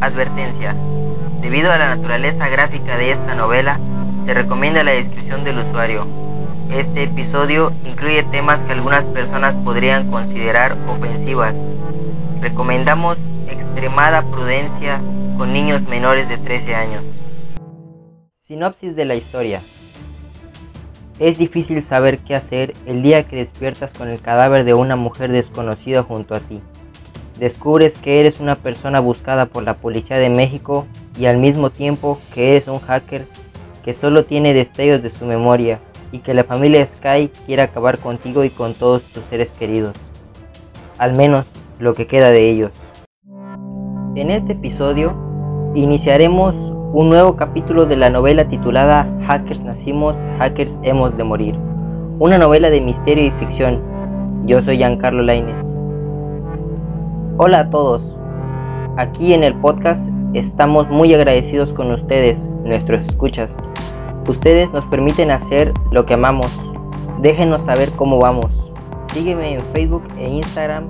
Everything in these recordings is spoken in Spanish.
Advertencia. Debido a la naturaleza gráfica de esta novela, se recomienda la descripción del usuario. Este episodio incluye temas que algunas personas podrían considerar ofensivas. Recomendamos extremada prudencia con niños menores de 13 años. Sinopsis de la historia. Es difícil saber qué hacer el día que despiertas con el cadáver de una mujer desconocida junto a ti. Descubres que eres una persona buscada por la Policía de México y al mismo tiempo que eres un hacker que solo tiene destellos de su memoria y que la familia Sky quiere acabar contigo y con todos tus seres queridos. Al menos lo que queda de ellos. En este episodio iniciaremos un nuevo capítulo de la novela titulada Hackers nacimos, hackers hemos de morir. Una novela de misterio y ficción. Yo soy Giancarlo Laines. Hola a todos. Aquí en el podcast estamos muy agradecidos con ustedes, nuestros escuchas. Ustedes nos permiten hacer lo que amamos. Déjenos saber cómo vamos. Sígueme en Facebook e Instagram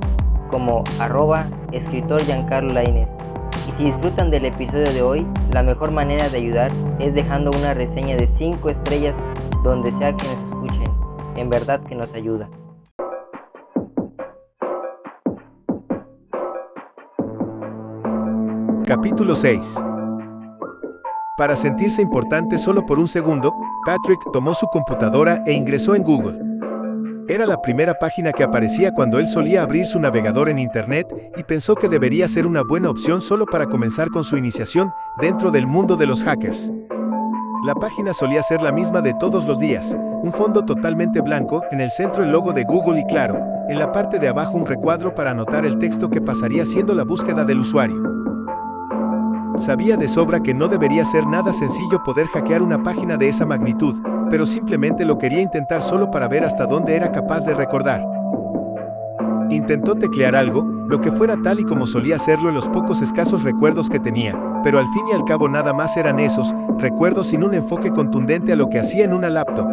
como arroba escritor. Y si disfrutan del episodio de hoy, la mejor manera de ayudar es dejando una reseña de 5 estrellas donde sea que nos escuchen. En verdad que nos ayuda. Capítulo 6 Para sentirse importante solo por un segundo, Patrick tomó su computadora e ingresó en Google. Era la primera página que aparecía cuando él solía abrir su navegador en Internet y pensó que debería ser una buena opción solo para comenzar con su iniciación dentro del mundo de los hackers. La página solía ser la misma de todos los días, un fondo totalmente blanco, en el centro el logo de Google y claro, en la parte de abajo un recuadro para anotar el texto que pasaría siendo la búsqueda del usuario. Sabía de sobra que no debería ser nada sencillo poder hackear una página de esa magnitud, pero simplemente lo quería intentar solo para ver hasta dónde era capaz de recordar. Intentó teclear algo, lo que fuera tal y como solía hacerlo en los pocos escasos recuerdos que tenía, pero al fin y al cabo nada más eran esos, recuerdos sin un enfoque contundente a lo que hacía en una laptop.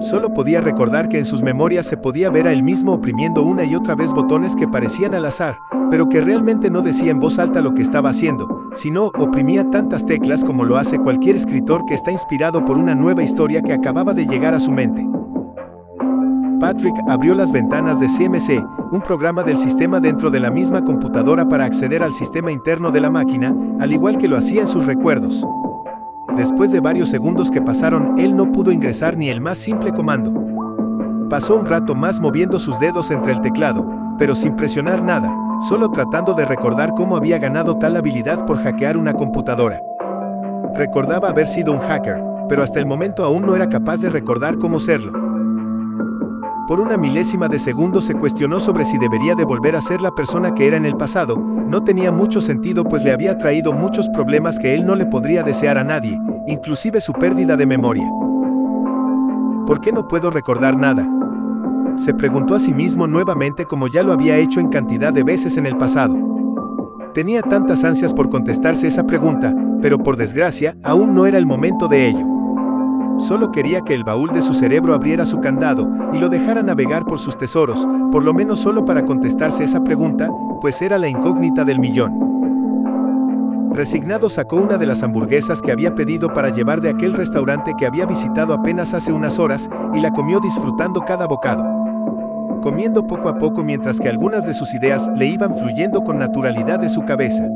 Solo podía recordar que en sus memorias se podía ver a él mismo oprimiendo una y otra vez botones que parecían al azar, pero que realmente no decía en voz alta lo que estaba haciendo, sino oprimía tantas teclas como lo hace cualquier escritor que está inspirado por una nueva historia que acababa de llegar a su mente. Patrick abrió las ventanas de CMC, un programa del sistema dentro de la misma computadora para acceder al sistema interno de la máquina, al igual que lo hacía en sus recuerdos. Después de varios segundos que pasaron, él no pudo ingresar ni el más simple comando. Pasó un rato más moviendo sus dedos entre el teclado, pero sin presionar nada, solo tratando de recordar cómo había ganado tal habilidad por hackear una computadora. Recordaba haber sido un hacker, pero hasta el momento aún no era capaz de recordar cómo serlo. Por una milésima de segundo se cuestionó sobre si debería de volver a ser la persona que era en el pasado, no tenía mucho sentido pues le había traído muchos problemas que él no le podría desear a nadie, inclusive su pérdida de memoria. ¿Por qué no puedo recordar nada? Se preguntó a sí mismo nuevamente como ya lo había hecho en cantidad de veces en el pasado. Tenía tantas ansias por contestarse esa pregunta, pero por desgracia, aún no era el momento de ello. Solo quería que el baúl de su cerebro abriera su candado y lo dejara navegar por sus tesoros, por lo menos solo para contestarse esa pregunta, pues era la incógnita del millón. Resignado sacó una de las hamburguesas que había pedido para llevar de aquel restaurante que había visitado apenas hace unas horas y la comió disfrutando cada bocado comiendo poco a poco mientras que algunas de sus ideas le iban fluyendo con naturalidad de su cabeza.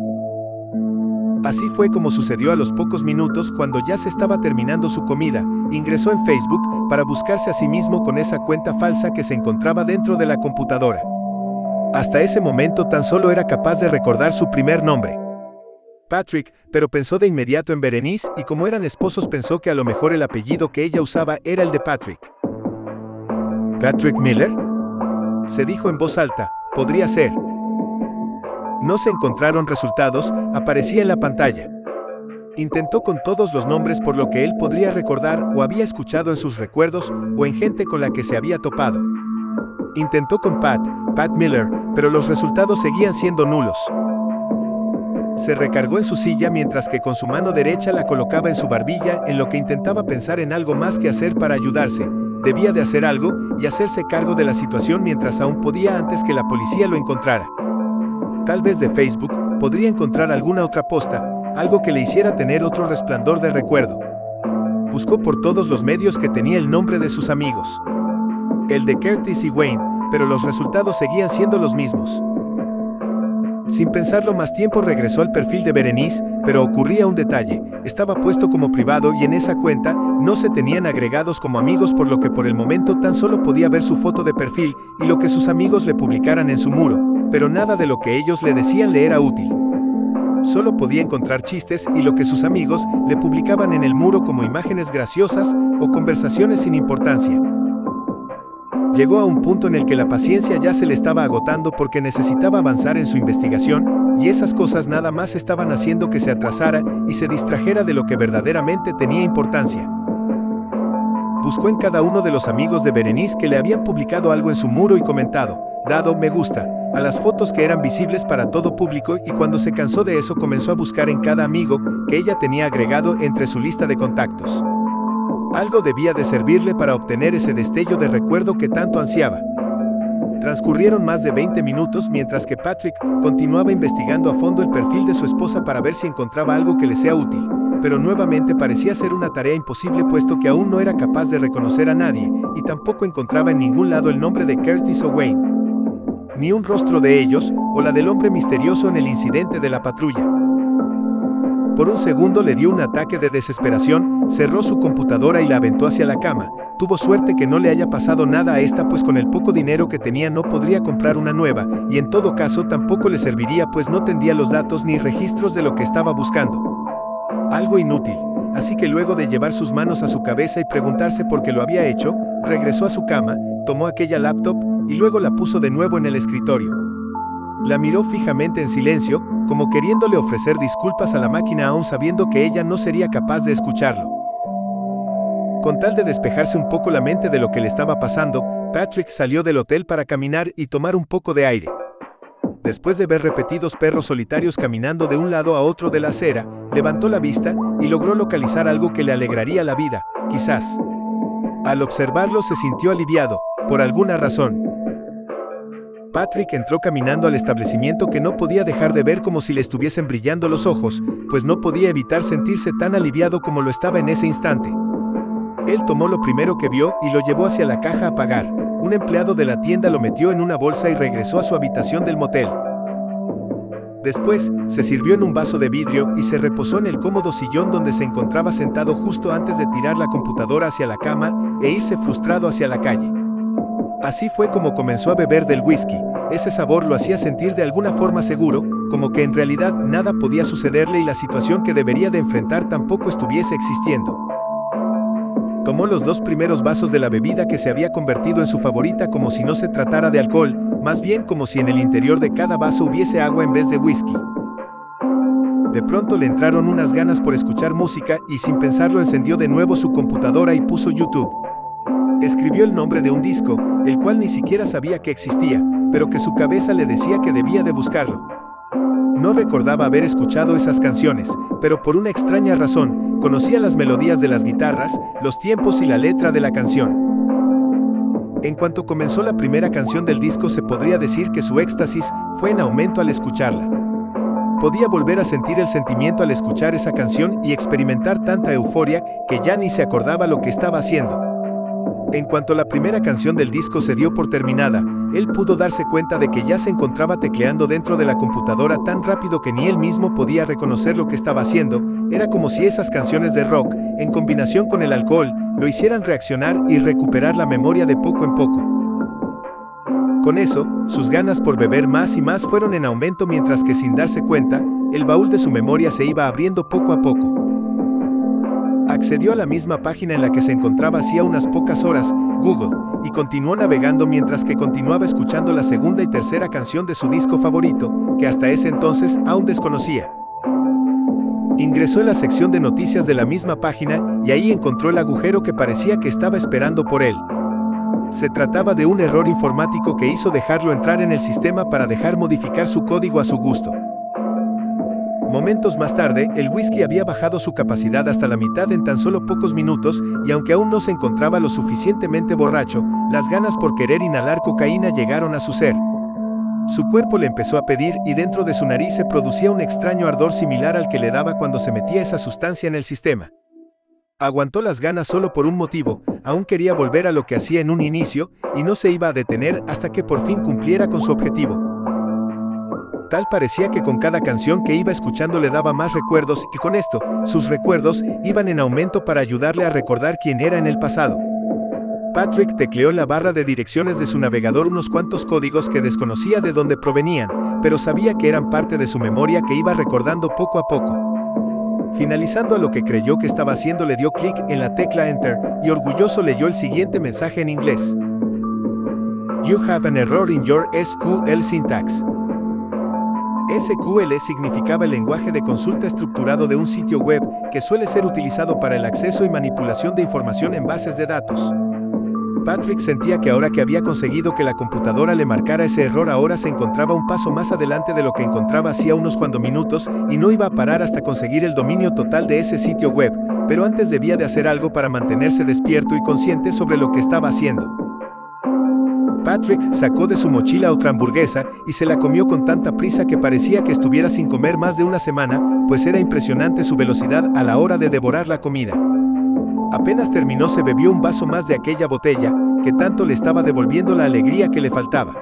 Así fue como sucedió a los pocos minutos cuando ya se estaba terminando su comida, ingresó en Facebook para buscarse a sí mismo con esa cuenta falsa que se encontraba dentro de la computadora. Hasta ese momento tan solo era capaz de recordar su primer nombre. Patrick, pero pensó de inmediato en Berenice y como eran esposos pensó que a lo mejor el apellido que ella usaba era el de Patrick. ¿Patrick Miller? se dijo en voz alta, podría ser. No se encontraron resultados, aparecía en la pantalla. Intentó con todos los nombres por lo que él podría recordar o había escuchado en sus recuerdos o en gente con la que se había topado. Intentó con Pat, Pat Miller, pero los resultados seguían siendo nulos. Se recargó en su silla mientras que con su mano derecha la colocaba en su barbilla en lo que intentaba pensar en algo más que hacer para ayudarse, Debía de hacer algo y hacerse cargo de la situación mientras aún podía antes que la policía lo encontrara. Tal vez de Facebook, podría encontrar alguna otra posta, algo que le hiciera tener otro resplandor de recuerdo. Buscó por todos los medios que tenía el nombre de sus amigos. El de Curtis y Wayne, pero los resultados seguían siendo los mismos. Sin pensarlo más tiempo regresó al perfil de Berenice, pero ocurría un detalle, estaba puesto como privado y en esa cuenta no se tenían agregados como amigos por lo que por el momento tan solo podía ver su foto de perfil y lo que sus amigos le publicaran en su muro, pero nada de lo que ellos le decían le era útil. Solo podía encontrar chistes y lo que sus amigos le publicaban en el muro como imágenes graciosas o conversaciones sin importancia. Llegó a un punto en el que la paciencia ya se le estaba agotando porque necesitaba avanzar en su investigación, y esas cosas nada más estaban haciendo que se atrasara y se distrajera de lo que verdaderamente tenía importancia. Buscó en cada uno de los amigos de Berenice que le habían publicado algo en su muro y comentado, dado me gusta, a las fotos que eran visibles para todo público y cuando se cansó de eso comenzó a buscar en cada amigo que ella tenía agregado entre su lista de contactos. Algo debía de servirle para obtener ese destello de recuerdo que tanto ansiaba. Transcurrieron más de 20 minutos mientras que Patrick continuaba investigando a fondo el perfil de su esposa para ver si encontraba algo que le sea útil, pero nuevamente parecía ser una tarea imposible puesto que aún no era capaz de reconocer a nadie y tampoco encontraba en ningún lado el nombre de Curtis o Wayne. Ni un rostro de ellos o la del hombre misterioso en el incidente de la patrulla. Por un segundo le dio un ataque de desesperación, cerró su computadora y la aventó hacia la cama. Tuvo suerte que no le haya pasado nada a esta pues con el poco dinero que tenía no podría comprar una nueva, y en todo caso tampoco le serviría pues no tendría los datos ni registros de lo que estaba buscando. Algo inútil. Así que luego de llevar sus manos a su cabeza y preguntarse por qué lo había hecho, regresó a su cama, tomó aquella laptop y luego la puso de nuevo en el escritorio. La miró fijamente en silencio, como queriéndole ofrecer disculpas a la máquina aún sabiendo que ella no sería capaz de escucharlo. Con tal de despejarse un poco la mente de lo que le estaba pasando, Patrick salió del hotel para caminar y tomar un poco de aire. Después de ver repetidos perros solitarios caminando de un lado a otro de la acera, levantó la vista y logró localizar algo que le alegraría la vida, quizás. Al observarlo se sintió aliviado, por alguna razón. Patrick entró caminando al establecimiento que no podía dejar de ver como si le estuviesen brillando los ojos, pues no podía evitar sentirse tan aliviado como lo estaba en ese instante. Él tomó lo primero que vio y lo llevó hacia la caja a pagar. Un empleado de la tienda lo metió en una bolsa y regresó a su habitación del motel. Después, se sirvió en un vaso de vidrio y se reposó en el cómodo sillón donde se encontraba sentado justo antes de tirar la computadora hacia la cama e irse frustrado hacia la calle. Así fue como comenzó a beber del whisky. Ese sabor lo hacía sentir de alguna forma seguro, como que en realidad nada podía sucederle y la situación que debería de enfrentar tampoco estuviese existiendo. Tomó los dos primeros vasos de la bebida que se había convertido en su favorita como si no se tratara de alcohol, más bien como si en el interior de cada vaso hubiese agua en vez de whisky. De pronto le entraron unas ganas por escuchar música y sin pensarlo encendió de nuevo su computadora y puso YouTube. Escribió el nombre de un disco, el cual ni siquiera sabía que existía, pero que su cabeza le decía que debía de buscarlo. No recordaba haber escuchado esas canciones, pero por una extraña razón, conocía las melodías de las guitarras, los tiempos y la letra de la canción. En cuanto comenzó la primera canción del disco se podría decir que su éxtasis fue en aumento al escucharla. Podía volver a sentir el sentimiento al escuchar esa canción y experimentar tanta euforia que ya ni se acordaba lo que estaba haciendo. En cuanto la primera canción del disco se dio por terminada, él pudo darse cuenta de que ya se encontraba tecleando dentro de la computadora tan rápido que ni él mismo podía reconocer lo que estaba haciendo, era como si esas canciones de rock, en combinación con el alcohol, lo hicieran reaccionar y recuperar la memoria de poco en poco. Con eso, sus ganas por beber más y más fueron en aumento mientras que sin darse cuenta, el baúl de su memoria se iba abriendo poco a poco. Accedió a la misma página en la que se encontraba hacía unas pocas horas, Google, y continuó navegando mientras que continuaba escuchando la segunda y tercera canción de su disco favorito, que hasta ese entonces aún desconocía. Ingresó en la sección de noticias de la misma página y ahí encontró el agujero que parecía que estaba esperando por él. Se trataba de un error informático que hizo dejarlo entrar en el sistema para dejar modificar su código a su gusto. Momentos más tarde, el whisky había bajado su capacidad hasta la mitad en tan solo pocos minutos, y aunque aún no se encontraba lo suficientemente borracho, las ganas por querer inhalar cocaína llegaron a su ser. Su cuerpo le empezó a pedir y dentro de su nariz se producía un extraño ardor similar al que le daba cuando se metía esa sustancia en el sistema. Aguantó las ganas solo por un motivo, aún quería volver a lo que hacía en un inicio, y no se iba a detener hasta que por fin cumpliera con su objetivo. Tal parecía que con cada canción que iba escuchando le daba más recuerdos y con esto, sus recuerdos iban en aumento para ayudarle a recordar quién era en el pasado. Patrick tecleó en la barra de direcciones de su navegador unos cuantos códigos que desconocía de dónde provenían, pero sabía que eran parte de su memoria que iba recordando poco a poco. Finalizando a lo que creyó que estaba haciendo le dio clic en la tecla Enter y orgulloso leyó el siguiente mensaje en inglés. You have an error in your SQL syntax. SQL significaba el lenguaje de consulta estructurado de un sitio web que suele ser utilizado para el acceso y manipulación de información en bases de datos. Patrick sentía que ahora que había conseguido que la computadora le marcara ese error ahora se encontraba un paso más adelante de lo que encontraba hacía unos cuantos minutos y no iba a parar hasta conseguir el dominio total de ese sitio web, pero antes debía de hacer algo para mantenerse despierto y consciente sobre lo que estaba haciendo. Patrick sacó de su mochila otra hamburguesa y se la comió con tanta prisa que parecía que estuviera sin comer más de una semana, pues era impresionante su velocidad a la hora de devorar la comida. Apenas terminó se bebió un vaso más de aquella botella, que tanto le estaba devolviendo la alegría que le faltaba.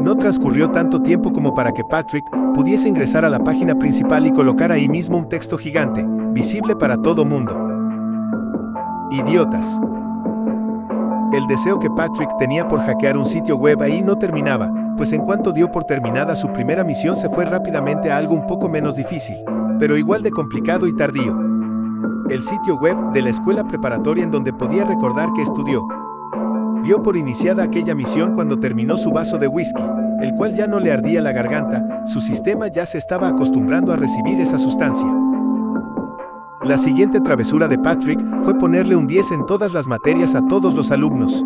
No transcurrió tanto tiempo como para que Patrick pudiese ingresar a la página principal y colocar ahí mismo un texto gigante, visible para todo mundo. Idiotas. El deseo que Patrick tenía por hackear un sitio web ahí no terminaba, pues en cuanto dio por terminada su primera misión se fue rápidamente a algo un poco menos difícil, pero igual de complicado y tardío el sitio web de la escuela preparatoria en donde podía recordar que estudió. Dio por iniciada aquella misión cuando terminó su vaso de whisky, el cual ya no le ardía la garganta, su sistema ya se estaba acostumbrando a recibir esa sustancia. La siguiente travesura de Patrick fue ponerle un 10 en todas las materias a todos los alumnos.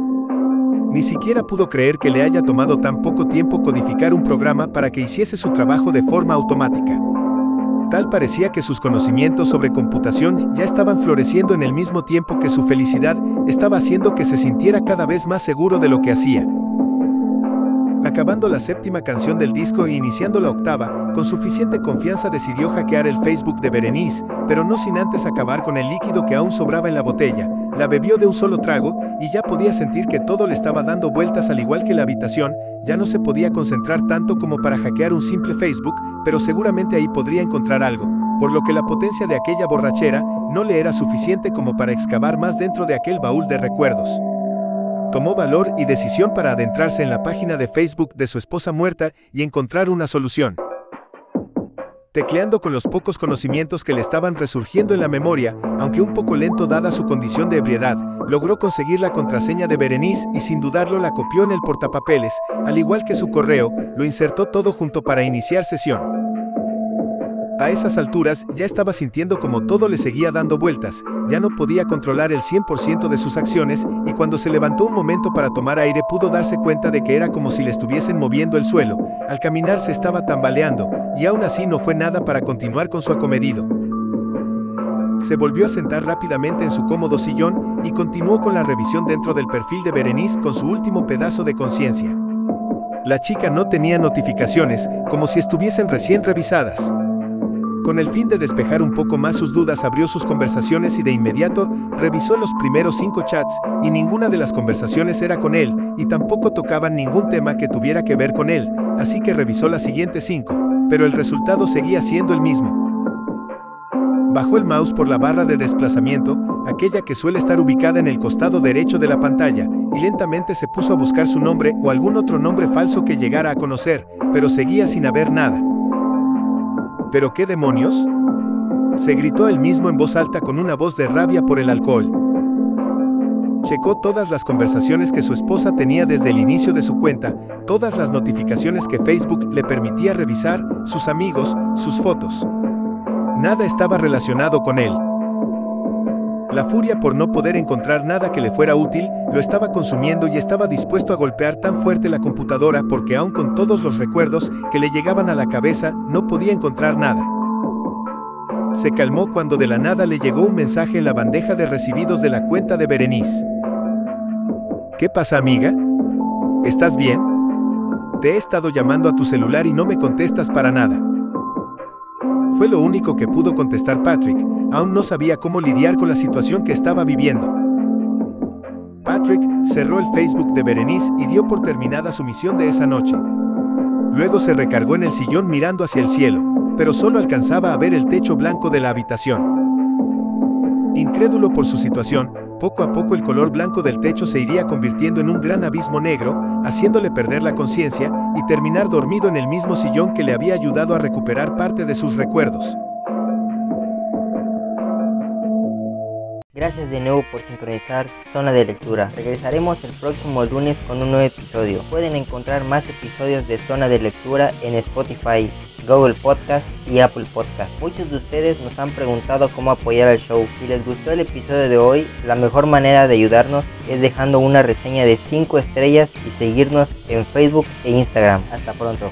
Ni siquiera pudo creer que le haya tomado tan poco tiempo codificar un programa para que hiciese su trabajo de forma automática. Tal parecía que sus conocimientos sobre computación ya estaban floreciendo en el mismo tiempo que su felicidad estaba haciendo que se sintiera cada vez más seguro de lo que hacía. Acabando la séptima canción del disco e iniciando la octava, con suficiente confianza decidió hackear el Facebook de Berenice, pero no sin antes acabar con el líquido que aún sobraba en la botella. La bebió de un solo trago y ya podía sentir que todo le estaba dando vueltas al igual que la habitación, ya no se podía concentrar tanto como para hackear un simple Facebook, pero seguramente ahí podría encontrar algo, por lo que la potencia de aquella borrachera no le era suficiente como para excavar más dentro de aquel baúl de recuerdos. Tomó valor y decisión para adentrarse en la página de Facebook de su esposa muerta y encontrar una solución. Tecleando con los pocos conocimientos que le estaban resurgiendo en la memoria, aunque un poco lento dada su condición de ebriedad, logró conseguir la contraseña de Berenice y sin dudarlo la copió en el portapapeles, al igual que su correo, lo insertó todo junto para iniciar sesión. A esas alturas ya estaba sintiendo como todo le seguía dando vueltas, ya no podía controlar el 100% de sus acciones y cuando se levantó un momento para tomar aire pudo darse cuenta de que era como si le estuviesen moviendo el suelo, al caminar se estaba tambaleando, y aún así no fue nada para continuar con su acomedido. Se volvió a sentar rápidamente en su cómodo sillón y continuó con la revisión dentro del perfil de Berenice con su último pedazo de conciencia. La chica no tenía notificaciones, como si estuviesen recién revisadas. Con el fin de despejar un poco más sus dudas, abrió sus conversaciones y de inmediato revisó los primeros cinco chats, y ninguna de las conversaciones era con él, y tampoco tocaban ningún tema que tuviera que ver con él, así que revisó las siguientes cinco, pero el resultado seguía siendo el mismo. Bajó el mouse por la barra de desplazamiento, aquella que suele estar ubicada en el costado derecho de la pantalla, y lentamente se puso a buscar su nombre o algún otro nombre falso que llegara a conocer, pero seguía sin haber nada. ¿Pero qué demonios? Se gritó él mismo en voz alta con una voz de rabia por el alcohol. Checó todas las conversaciones que su esposa tenía desde el inicio de su cuenta, todas las notificaciones que Facebook le permitía revisar, sus amigos, sus fotos. Nada estaba relacionado con él. La furia por no poder encontrar nada que le fuera útil lo estaba consumiendo y estaba dispuesto a golpear tan fuerte la computadora porque aun con todos los recuerdos que le llegaban a la cabeza no podía encontrar nada. Se calmó cuando de la nada le llegó un mensaje en la bandeja de recibidos de la cuenta de Berenice. ¿Qué pasa amiga? ¿Estás bien? Te he estado llamando a tu celular y no me contestas para nada. Fue lo único que pudo contestar Patrick, aún no sabía cómo lidiar con la situación que estaba viviendo. Patrick cerró el Facebook de Berenice y dio por terminada su misión de esa noche. Luego se recargó en el sillón mirando hacia el cielo, pero solo alcanzaba a ver el techo blanco de la habitación. Incrédulo por su situación, poco a poco el color blanco del techo se iría convirtiendo en un gran abismo negro, haciéndole perder la conciencia y terminar dormido en el mismo sillón que le había ayudado a recuperar parte de sus recuerdos. Gracias de nuevo por sincronizar Zona de Lectura. Regresaremos el próximo lunes con un nuevo episodio. Pueden encontrar más episodios de Zona de Lectura en Spotify, Google Podcast y Apple Podcast. Muchos de ustedes nos han preguntado cómo apoyar al show. Si les gustó el episodio de hoy, la mejor manera de ayudarnos es dejando una reseña de 5 estrellas y seguirnos en Facebook e Instagram. Hasta pronto.